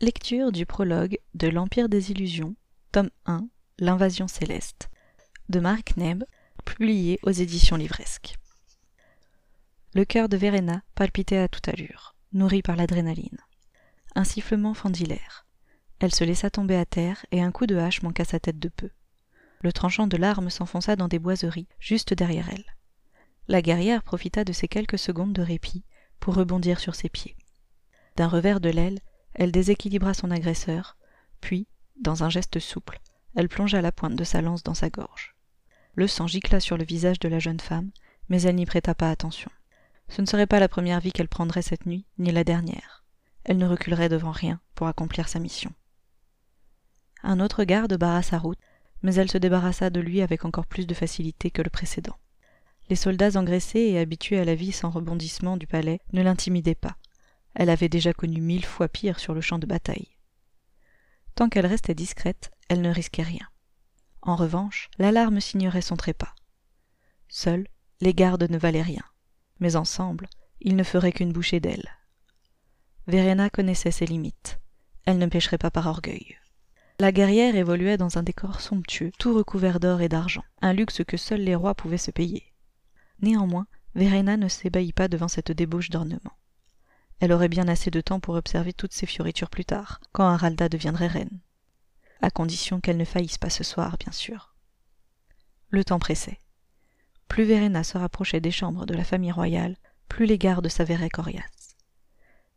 Lecture du prologue de L'Empire des Illusions, tome 1, L'invasion céleste, de Mark Neb, publié aux éditions livresques. Le cœur de Verena palpitait à toute allure, nourri par l'adrénaline. Un sifflement fendit l'air. Elle se laissa tomber à terre et un coup de hache manqua sa tête de peu. Le tranchant de l'arme s'enfonça dans des boiseries, juste derrière elle. La guerrière profita de ces quelques secondes de répit pour rebondir sur ses pieds. D'un revers de l'aile, elle déséquilibra son agresseur, puis, dans un geste souple, elle plongea la pointe de sa lance dans sa gorge. Le sang gicla sur le visage de la jeune femme, mais elle n'y prêta pas attention. Ce ne serait pas la première vie qu'elle prendrait cette nuit, ni la dernière. Elle ne reculerait devant rien pour accomplir sa mission. Un autre garde barra sa route, mais elle se débarrassa de lui avec encore plus de facilité que le précédent. Les soldats engraissés et habitués à la vie sans rebondissement du palais ne l'intimidaient pas. Elle avait déjà connu mille fois pire sur le champ de bataille. Tant qu'elle restait discrète, elle ne risquait rien. En revanche, l'alarme signerait son trépas. Seuls, les gardes ne valaient rien, mais ensemble, ils ne feraient qu'une bouchée d'ailes. Verena connaissait ses limites. Elle ne pêcherait pas par orgueil. La guerrière évoluait dans un décor somptueux, tout recouvert d'or et d'argent, un luxe que seuls les rois pouvaient se payer. Néanmoins, Verena ne s'ébahit pas devant cette débauche d'ornement. Elle aurait bien assez de temps pour observer toutes ces fioritures plus tard, quand Haralda deviendrait reine. À condition qu'elle ne faillisse pas ce soir, bien sûr. Le temps pressait. Plus Verena se rapprochait des chambres de la famille royale, plus les gardes s'avéraient coriaces.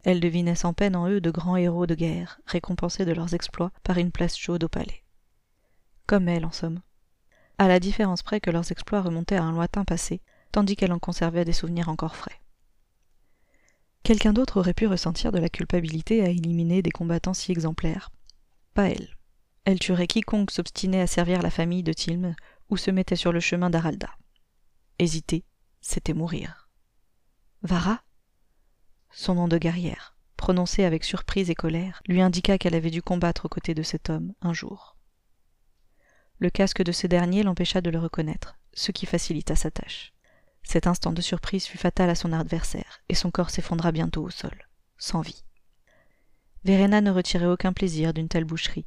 Elle devinait sans peine en eux de grands héros de guerre, récompensés de leurs exploits par une place chaude au palais. Comme elle, en somme. À la différence près que leurs exploits remontaient à un lointain passé, tandis qu'elle en conservait des souvenirs encore frais. Quelqu'un d'autre aurait pu ressentir de la culpabilité à éliminer des combattants si exemplaires. Pas elle. Elle tuerait quiconque s'obstinait à servir la famille de Tilm ou se mettait sur le chemin d'Aralda. Hésiter, c'était mourir. Vara Son nom de guerrière, prononcé avec surprise et colère, lui indiqua qu'elle avait dû combattre aux côtés de cet homme un jour. Le casque de ce dernier l'empêcha de le reconnaître, ce qui facilita sa tâche. Cet instant de surprise fut fatal à son adversaire, et son corps s'effondra bientôt au sol, sans vie. Verena ne retirait aucun plaisir d'une telle boucherie,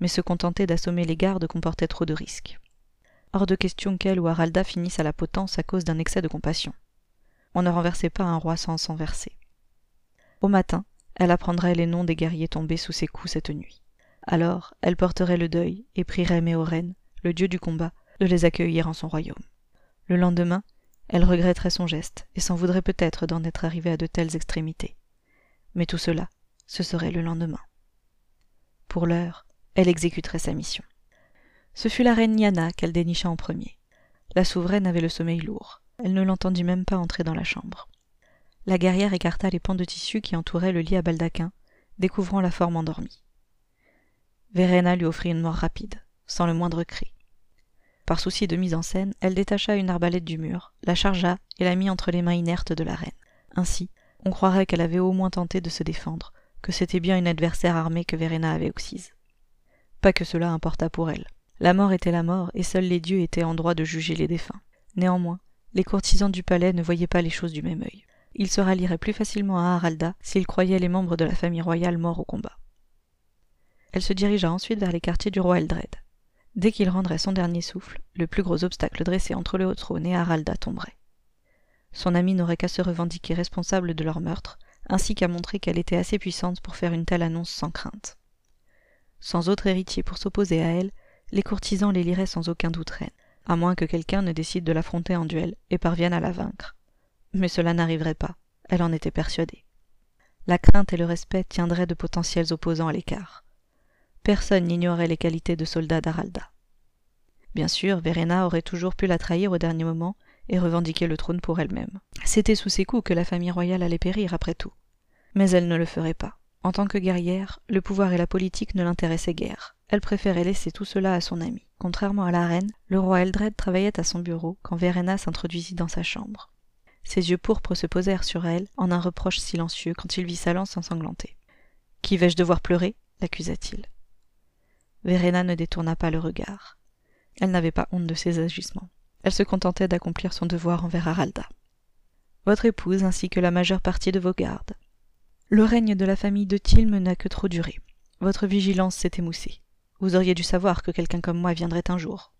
mais se contenter d'assommer les gardes comportait trop de risques. Hors de question qu'elle ou Haralda finissent à la potence à cause d'un excès de compassion. On ne renversait pas un roi sans s'en verser. Au matin, elle apprendrait les noms des guerriers tombés sous ses coups cette nuit. Alors, elle porterait le deuil et prierait Méoren, le dieu du combat, de les accueillir en son royaume. Le lendemain, elle regretterait son geste, et s'en voudrait peut-être d'en être arrivée à de telles extrémités. Mais tout cela, ce serait le lendemain. Pour l'heure, elle exécuterait sa mission. Ce fut la reine Yana qu'elle dénicha en premier. La souveraine avait le sommeil lourd. Elle ne l'entendit même pas entrer dans la chambre. La guerrière écarta les pans de tissu qui entouraient le lit à baldaquin, découvrant la forme endormie. Verena lui offrit une mort rapide, sans le moindre cri. Par souci de mise en scène, elle détacha une arbalète du mur, la chargea et la mit entre les mains inertes de la reine. Ainsi, on croirait qu'elle avait au moins tenté de se défendre, que c'était bien une adversaire armée que Verena avait oxyse. Pas que cela importât pour elle. La mort était la mort, et seuls les dieux étaient en droit de juger les défunts. Néanmoins, les courtisans du palais ne voyaient pas les choses du même œil. Ils se rallieraient plus facilement à Haralda s'ils croyaient les membres de la famille royale morts au combat. Elle se dirigea ensuite vers les quartiers du roi Eldred. Dès qu'il rendrait son dernier souffle, le plus gros obstacle dressé entre le haut trône et Haralda tomberait. Son amie n'aurait qu'à se revendiquer responsable de leur meurtre, ainsi qu'à montrer qu'elle était assez puissante pour faire une telle annonce sans crainte. Sans autre héritier pour s'opposer à elle, les courtisans l'éliraient sans aucun doute reine, à moins que quelqu'un ne décide de l'affronter en duel et parvienne à la vaincre. Mais cela n'arriverait pas, elle en était persuadée. La crainte et le respect tiendraient de potentiels opposants à l'écart. Personne n'ignorait les qualités de soldat d'Aralda. Bien sûr, Verena aurait toujours pu la trahir au dernier moment et revendiquer le trône pour elle-même. C'était sous ses coups que la famille royale allait périr après tout. Mais elle ne le ferait pas. En tant que guerrière, le pouvoir et la politique ne l'intéressaient guère. Elle préférait laisser tout cela à son ami. Contrairement à la reine, le roi Eldred travaillait à son bureau quand Verena s'introduisit dans sa chambre. Ses yeux pourpres se posèrent sur elle en un reproche silencieux quand il vit sa lance ensanglantée. Qui vais-je devoir pleurer? l'accusa-t-il. Verena ne détourna pas le regard. Elle n'avait pas honte de ses agissements. Elle se contentait d'accomplir son devoir envers Haralda. Votre épouse ainsi que la majeure partie de vos gardes. Le règne de la famille de Tilm n'a que trop duré. Votre vigilance s'est émoussée. Vous auriez dû savoir que quelqu'un comme moi viendrait un jour.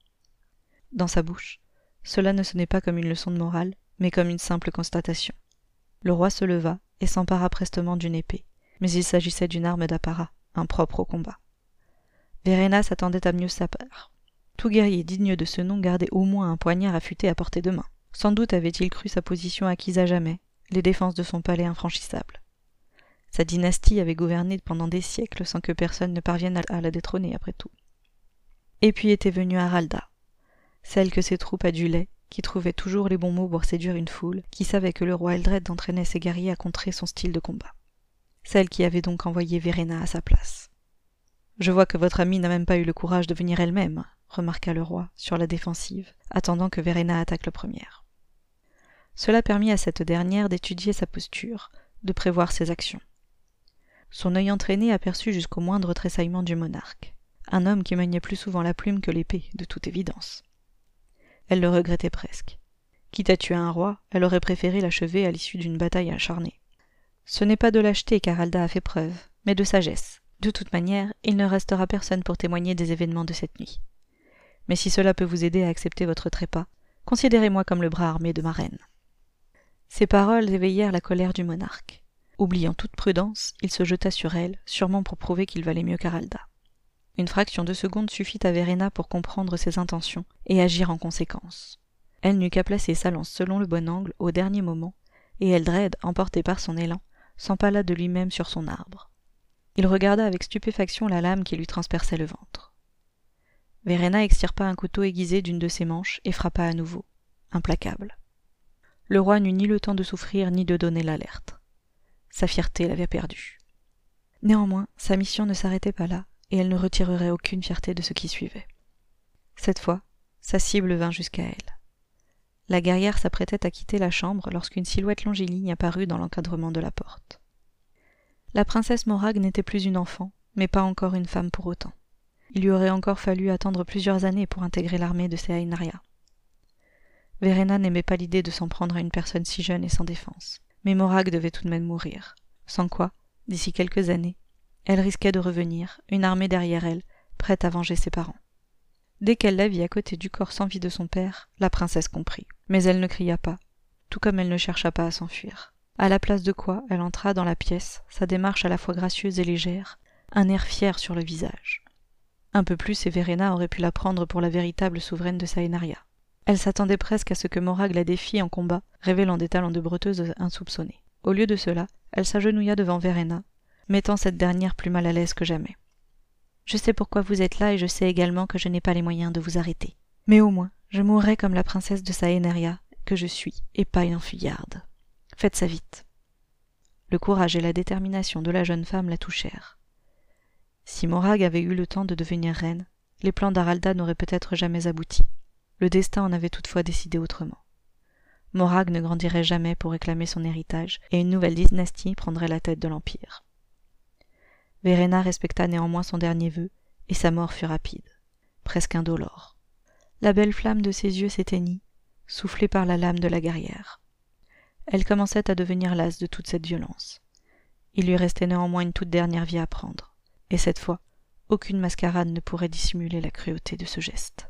Dans sa bouche, cela ne sonnait pas comme une leçon de morale, mais comme une simple constatation. Le roi se leva et s'empara prestement d'une épée, mais il s'agissait d'une arme d'apparat, impropre au combat. Verena s'attendait à mieux sa part. Tout guerrier digne de ce nom gardait au moins un poignard affûté à portée de main. Sans doute avait-il cru sa position acquise à jamais, les défenses de son palais infranchissables. Sa dynastie avait gouverné pendant des siècles sans que personne ne parvienne à la détrôner après tout. Et puis était venue Haralda, celle que ses troupes adulaient, qui trouvait toujours les bons mots pour séduire une foule, qui savait que le roi Eldred entraînait ses guerriers à contrer son style de combat. Celle qui avait donc envoyé Verena à sa place. Je vois que votre amie n'a même pas eu le courage de venir elle-même, remarqua le roi, sur la défensive, attendant que Verena attaque le première. Cela permit à cette dernière d'étudier sa posture, de prévoir ses actions. Son œil entraîné aperçut jusqu'au moindre tressaillement du monarque, un homme qui maniait plus souvent la plume que l'épée, de toute évidence. Elle le regrettait presque. Quitte à tuer un roi, elle aurait préféré l'achever à l'issue d'une bataille acharnée. Ce n'est pas de lâcheté qu'Aralda a fait preuve, mais de sagesse. De toute manière, il ne restera personne pour témoigner des événements de cette nuit. Mais si cela peut vous aider à accepter votre trépas, considérez-moi comme le bras armé de ma reine. Ces paroles éveillèrent la colère du monarque. Oubliant toute prudence, il se jeta sur elle, sûrement pour prouver qu'il valait mieux qu'Aralda. Une fraction de seconde suffit à Verena pour comprendre ses intentions et agir en conséquence. Elle n'eut qu'à placer sa lance selon le bon angle au dernier moment, et Eldred, emporté par son élan, s'empala de lui-même sur son arbre. Il regarda avec stupéfaction la lame qui lui transperçait le ventre. Verena extirpa un couteau aiguisé d'une de ses manches et frappa à nouveau, implacable. Le roi n'eut ni le temps de souffrir ni de donner l'alerte. Sa fierté l'avait perdu. Néanmoins, sa mission ne s'arrêtait pas là, et elle ne retirerait aucune fierté de ce qui suivait. Cette fois, sa cible vint jusqu'à elle. La guerrière s'apprêtait à quitter la chambre lorsqu'une silhouette longiligne apparut dans l'encadrement de la porte. La princesse Morag n'était plus une enfant, mais pas encore une femme pour autant. Il lui aurait encore fallu attendre plusieurs années pour intégrer l'armée de Seainaria. Verena n'aimait pas l'idée de s'en prendre à une personne si jeune et sans défense mais Morag devait tout de même mourir, sans quoi, d'ici quelques années, elle risquait de revenir, une armée derrière elle, prête à venger ses parents. Dès qu'elle la vit à côté du corps sans vie de son père, la princesse comprit. Mais elle ne cria pas, tout comme elle ne chercha pas à s'enfuir. À la place de quoi, elle entra dans la pièce, sa démarche à la fois gracieuse et légère, un air fier sur le visage. Un peu plus et Verena aurait pu la prendre pour la véritable souveraine de Saenaria. Elle s'attendait presque à ce que Morag la défie en combat, révélant des talents de breteuse insoupçonnés. Au lieu de cela, elle s'agenouilla devant Verena, mettant cette dernière plus mal à l'aise que jamais. Je sais pourquoi vous êtes là et je sais également que je n'ai pas les moyens de vous arrêter. Mais au moins, je mourrai comme la princesse de Saenaria que je suis, et pas une enfuyarde. Faites ça vite. Le courage et la détermination de la jeune femme la touchèrent. Si Morag avait eu le temps de devenir reine, les plans d'Aralda n'auraient peut-être jamais abouti. Le destin en avait toutefois décidé autrement. Morag ne grandirait jamais pour réclamer son héritage, et une nouvelle dynastie prendrait la tête de l'Empire. Verena respecta néanmoins son dernier vœu, et sa mort fut rapide, presque indolore. La belle flamme de ses yeux s'éteignit, soufflée par la lame de la guerrière. Elle commençait à devenir lasse de toute cette violence. Il lui restait néanmoins une toute dernière vie à prendre, et cette fois, aucune mascarade ne pourrait dissimuler la cruauté de ce geste.